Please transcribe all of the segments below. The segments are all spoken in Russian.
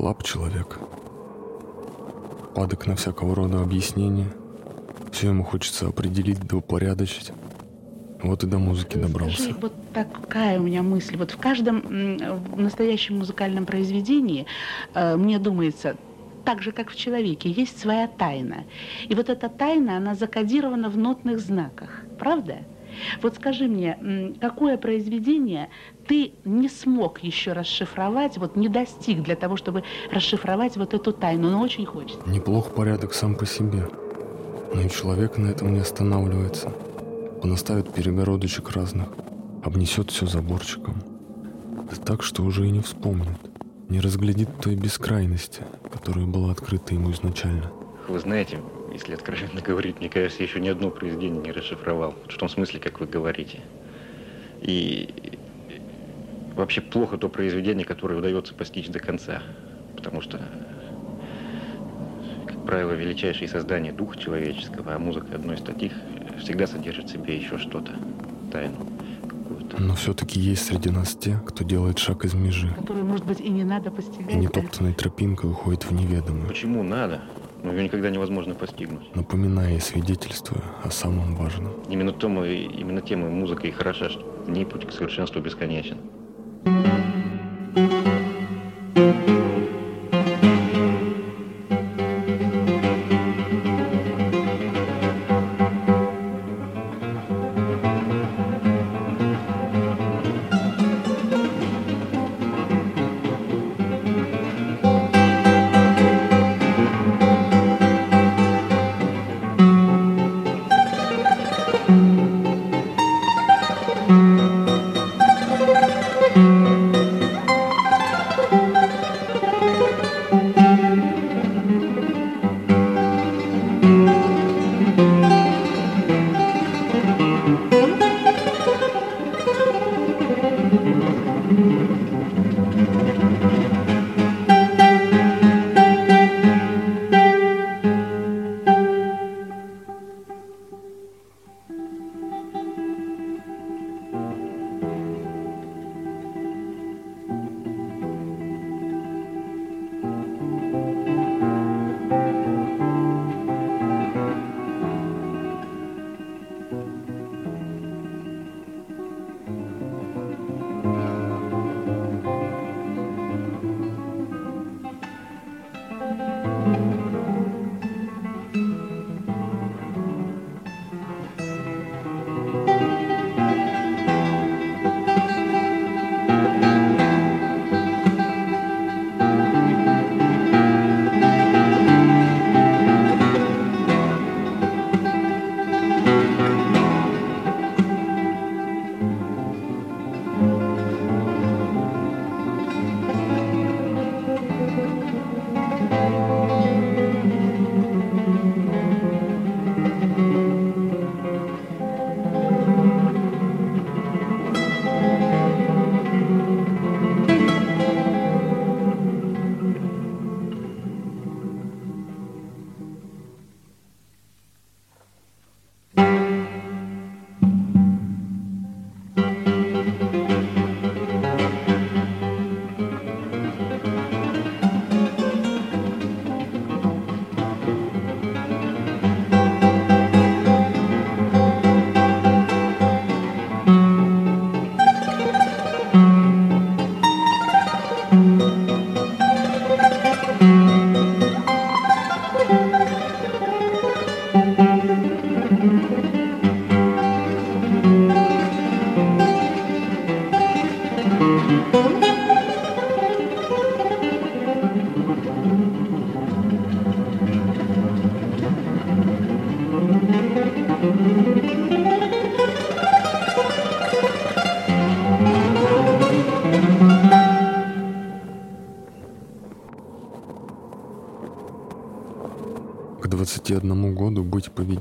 Слаб человек. Падок на всякого рода объяснения. Все ему хочется определить да упорядочить. Вот и до музыки добрался. Скажи, вот такая у меня мысль. Вот в каждом в настоящем музыкальном произведении, э, мне думается, так же, как в человеке, есть своя тайна. И вот эта тайна, она закодирована в нотных знаках. Правда? Вот скажи мне, какое произведение ты не смог еще расшифровать, вот не достиг для того, чтобы расшифровать вот эту тайну, но очень хочется? Неплох порядок сам по себе. Но и человек на этом не останавливается. Он оставит перегородочек разных, обнесет все заборчиком. Да так, что уже и не вспомнит, не разглядит той бескрайности, которая была открыта ему изначально. Вы знаете, если откровенно говорить, мне кажется, еще ни одно произведение не расшифровал. В том смысле, как вы говорите. И вообще плохо то произведение, которое удается постичь до конца. Потому что, как правило, величайшие создания духа человеческого, а музыка одной из таких, всегда содержит в себе еще что-то, тайну. Но все-таки есть среди нас те, кто делает шаг из межи. Который, может быть, и не надо постигать. И нетоптанной тропинкой уходит в неведомое. Почему надо? но ее никогда невозможно постигнуть. Напоминая и свидетельствуя о самом важном. Именно, тому, именно тем и музыка и хороша, что в ней путь к совершенству бесконечен.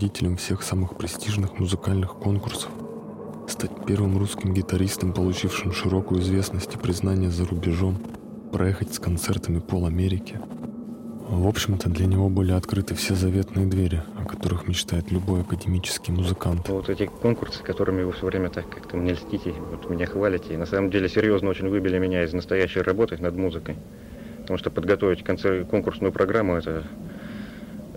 Победителем всех самых престижных музыкальных конкурсов, стать первым русским гитаристом, получившим широкую известность и признание за рубежом, проехать с концертами пол Америки. В общем-то, для него были открыты все заветные двери, о которых мечтает любой академический музыкант. Вот эти конкурсы, которыми вы все время так как-то мне льстите, вот меня хвалите, на самом деле серьезно очень выбили меня из настоящей работы над музыкой. Потому что подготовить концерт, конкурсную программу это,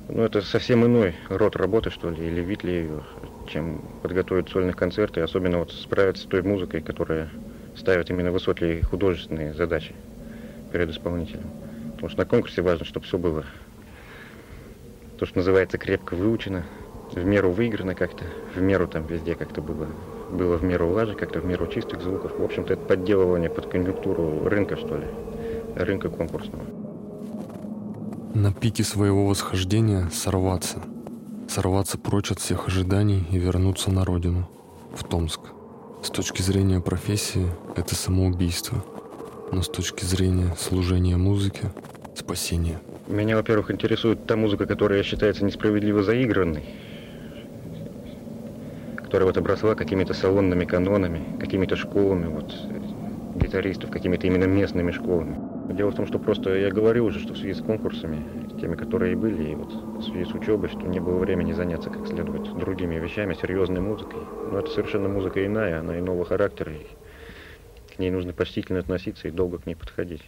ну, это совсем иной род работы, что ли, или вид ли ее, чем подготовить сольных концерты, особенно вот справиться с той музыкой, которая ставит именно высокие художественные задачи перед исполнителем. Потому что на конкурсе важно, чтобы все было, то, что называется, крепко выучено, в меру выиграно как-то, в меру там везде как-то было, было в меру лажи, как-то в меру чистых звуков. В общем-то, это подделывание под конъюнктуру рынка, что ли рынка конкурсного. На пике своего восхождения сорваться. Сорваться прочь от всех ожиданий и вернуться на родину, в Томск. С точки зрения профессии это самоубийство, но с точки зрения служения музыке – спасение. Меня, во-первых, интересует та музыка, которая считается несправедливо заигранной, которая вот обросла какими-то салонными канонами, какими-то школами, вот, гитаристов, какими-то именно местными школами. Дело в том, что просто я говорил уже, что в связи с конкурсами, теми, которые и были, и вот в связи с учебой, что не было времени заняться как следует другими вещами, серьезной музыкой. Но это совершенно музыка иная, она иного характера, и к ней нужно почтительно относиться и долго к ней подходить.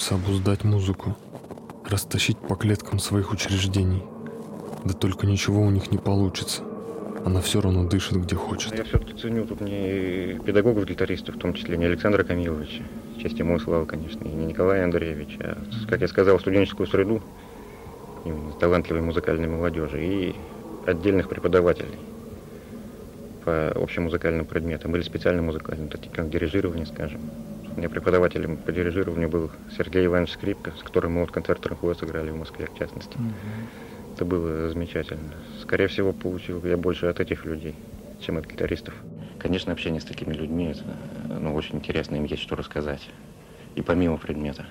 Пытаются обуздать музыку, растащить по клеткам своих учреждений. Да только ничего у них не получится. Она все равно дышит, где хочет. Я все-таки ценю тут не педагогов-гитаристов, в том числе не Александра Камиловича, честь ему и слава, конечно, и не Николая Андреевича, а, как я сказал, студенческую среду, именно талантливой музыкальной молодежи и отдельных преподавателей по общим музыкальным предметам или специальным музыкальным, такие как дирижирование, скажем. У меня преподавателем по дирижированию был Сергей Иванович Скрипка, с которым мы вот концерт Ранхуа сыграли в Москве, в частности. Mm-hmm. Это было замечательно. Скорее всего, получил я больше от этих людей, чем от гитаристов. Конечно, общение с такими людьми, это ну, очень интересно, им есть что рассказать. И помимо предмета.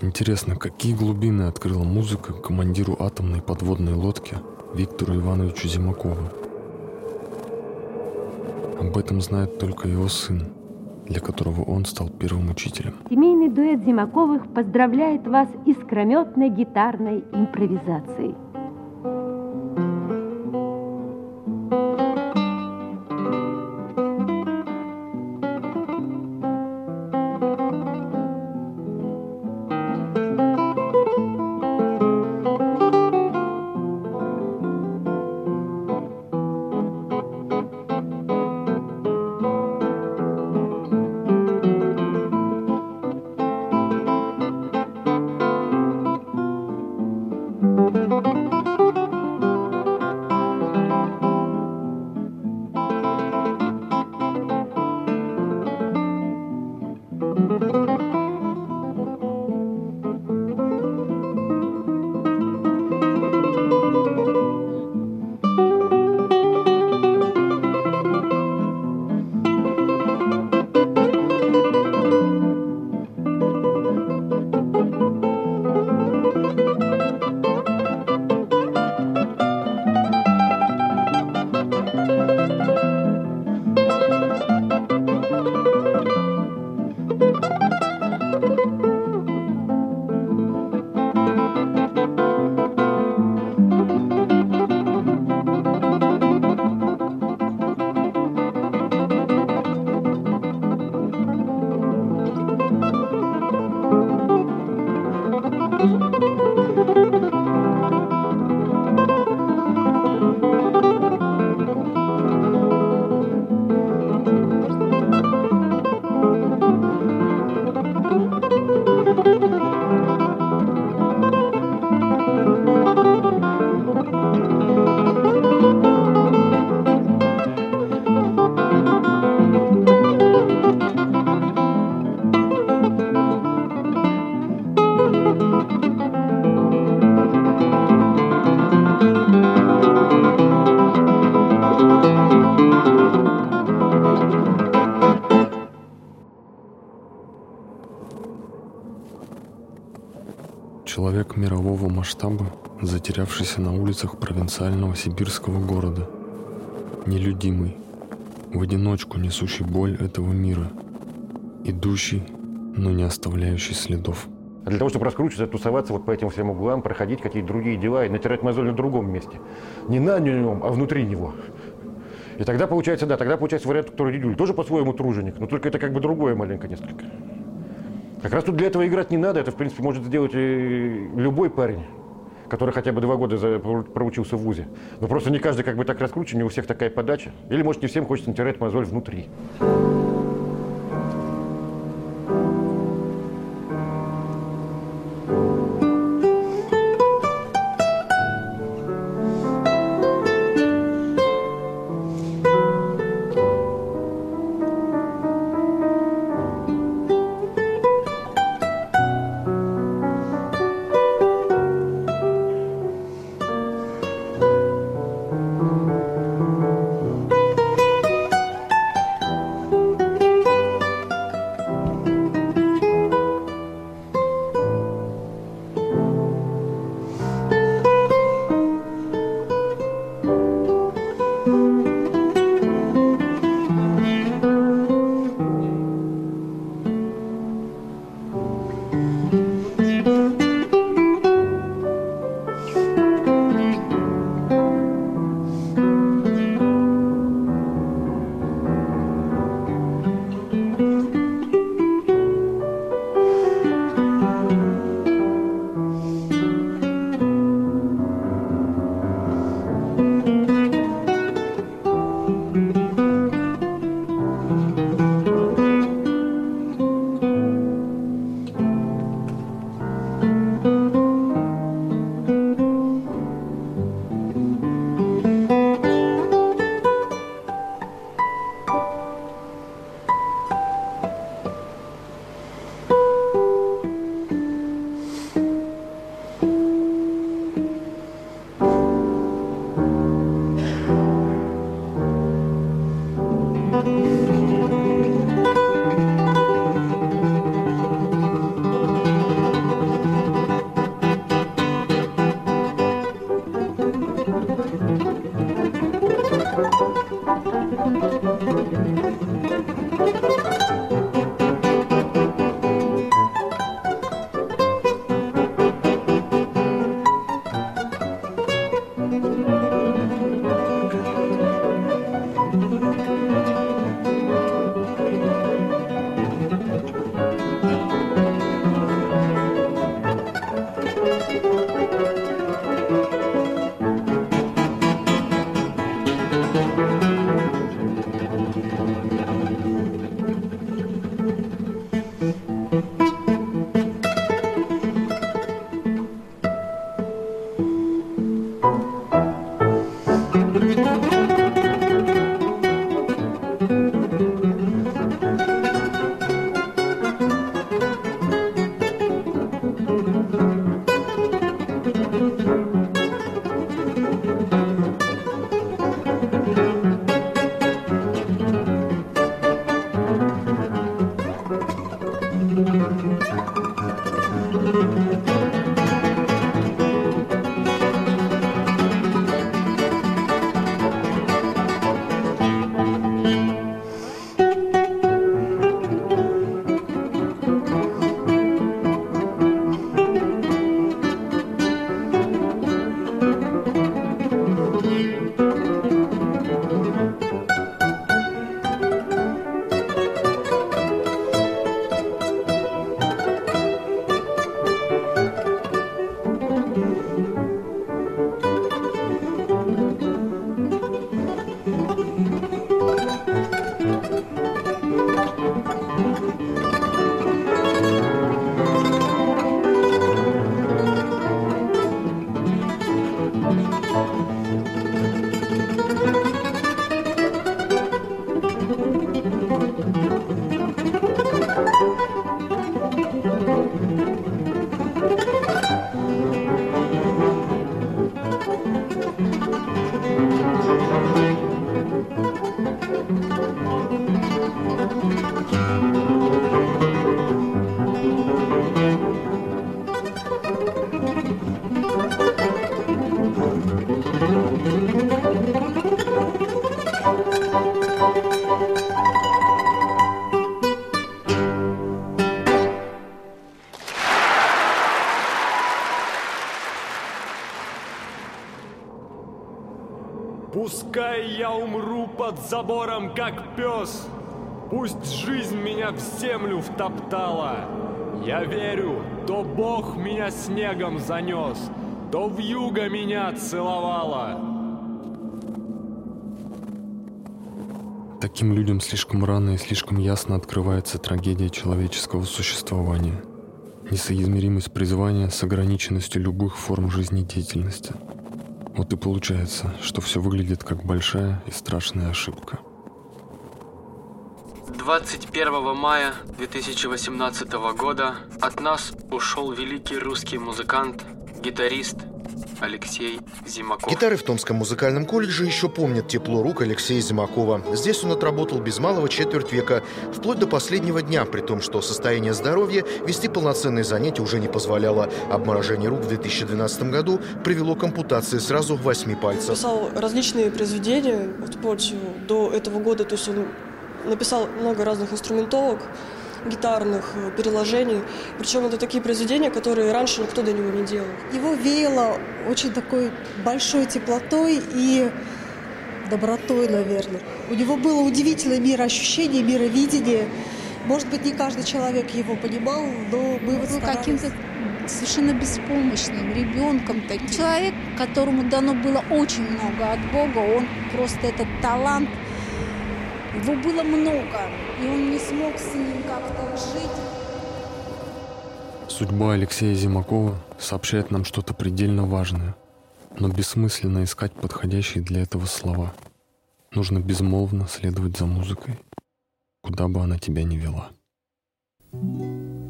Интересно, какие глубины открыла музыка командиру атомной подводной лодки Виктору Ивановичу Зимакову? Об этом знает только его сын, для которого он стал первым учителем. Семейный дуэт Зимаковых поздравляет вас искрометной гитарной импровизацией. Затерявшийся на улицах провинциального сибирского города. Нелюдимый, в одиночку несущий боль этого мира. Идущий, но не оставляющий следов. А для того, чтобы раскручиваться, тусоваться вот по этим всем углам, проходить какие-то другие дела и натирать мозоль на другом месте. Не на нем, а внутри него. И тогда получается, да, тогда получается вариант, который Дидюль. Тоже по-своему труженик, но только это как бы другое маленько несколько. Как раз тут для этого играть не надо. Это, в принципе, может сделать любой парень, который хотя бы два года за, проучился в ВУЗе. Но просто не каждый как бы так раскручен, не у всех такая подача. Или, может, не всем хочется натирать мозоль внутри. Пускай я умру под забором, как пес. Пусть жизнь меня в землю втоптала. Я верю, то Бог меня снегом занес, то в юго меня целовала. Таким людям слишком рано и слишком ясно открывается трагедия человеческого существования. Несоизмеримость призвания с ограниченностью любых форм жизнедеятельности. Вот и получается, что все выглядит как большая и страшная ошибка. 21 мая 2018 года от нас ушел великий русский музыкант, гитарист Алексей Зимаков. Гитары в Томском музыкальном колледже еще помнят тепло рук Алексея Зимакова. Здесь он отработал без малого четверть века, вплоть до последнего дня, при том, что состояние здоровья вести полноценные занятия уже не позволяло. Обморожение рук в 2012 году привело к ампутации сразу восьми пальцев. Писал различные произведения вплоть до этого года, то есть он написал много разных инструментовок, гитарных э, переложений. Причем это такие произведения, которые раньше никто до него не делал. Его веяло очень такой большой теплотой и добротой, наверное. У него было удивительное мироощущение, мировидение. Может быть, не каждый человек его понимал, но мы вот был каким-то совершенно беспомощным ребенком таким. Человек, которому дано было очень много от Бога, он просто этот талант – его было много, и он не смог с ним как-то жить. Судьба Алексея Зимакова сообщает нам что-то предельно важное, но бессмысленно искать подходящие для этого слова. Нужно безмолвно следовать за музыкой, куда бы она тебя ни вела. thank you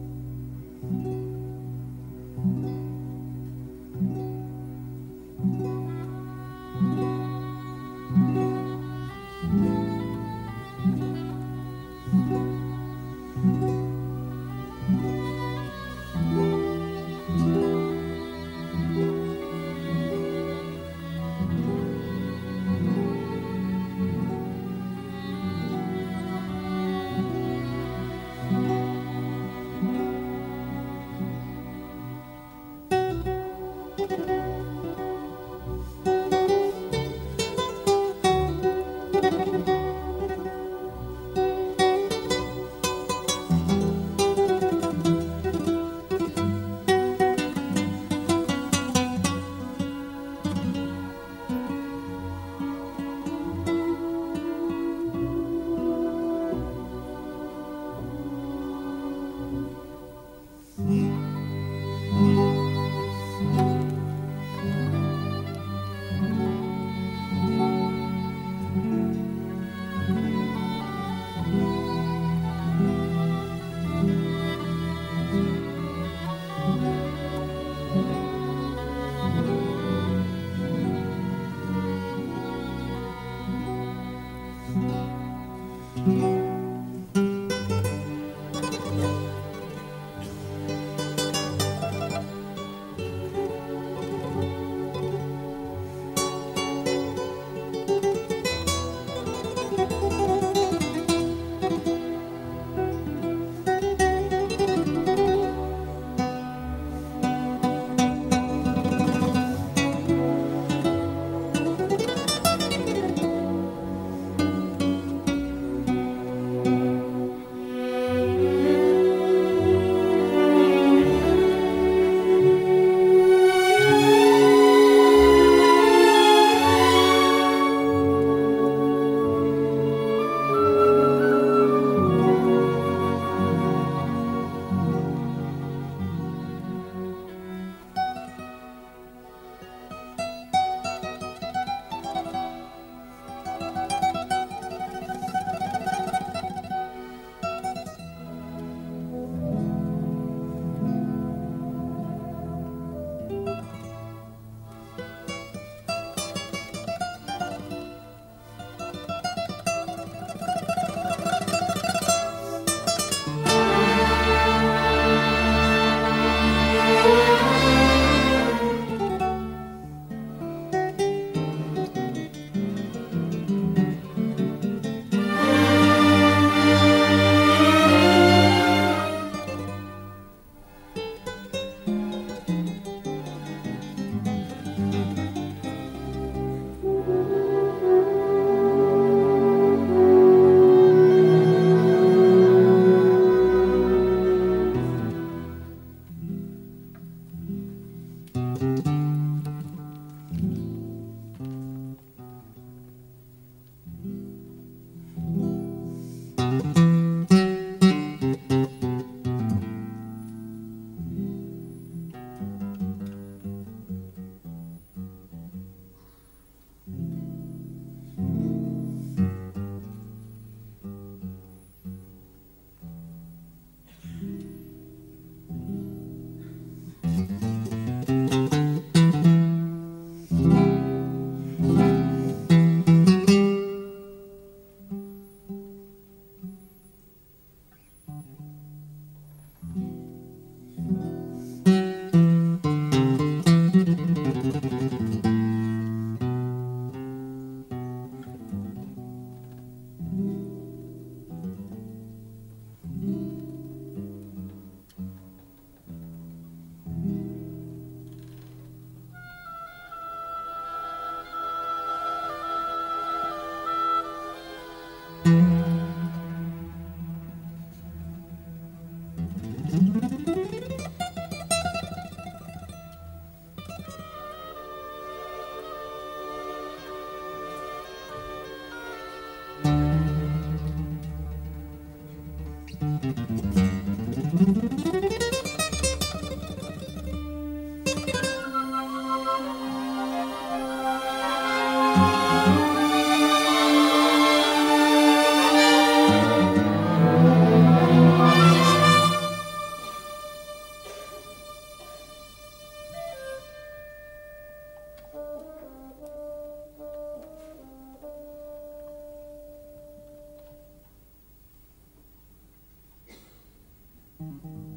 Mm-hmm.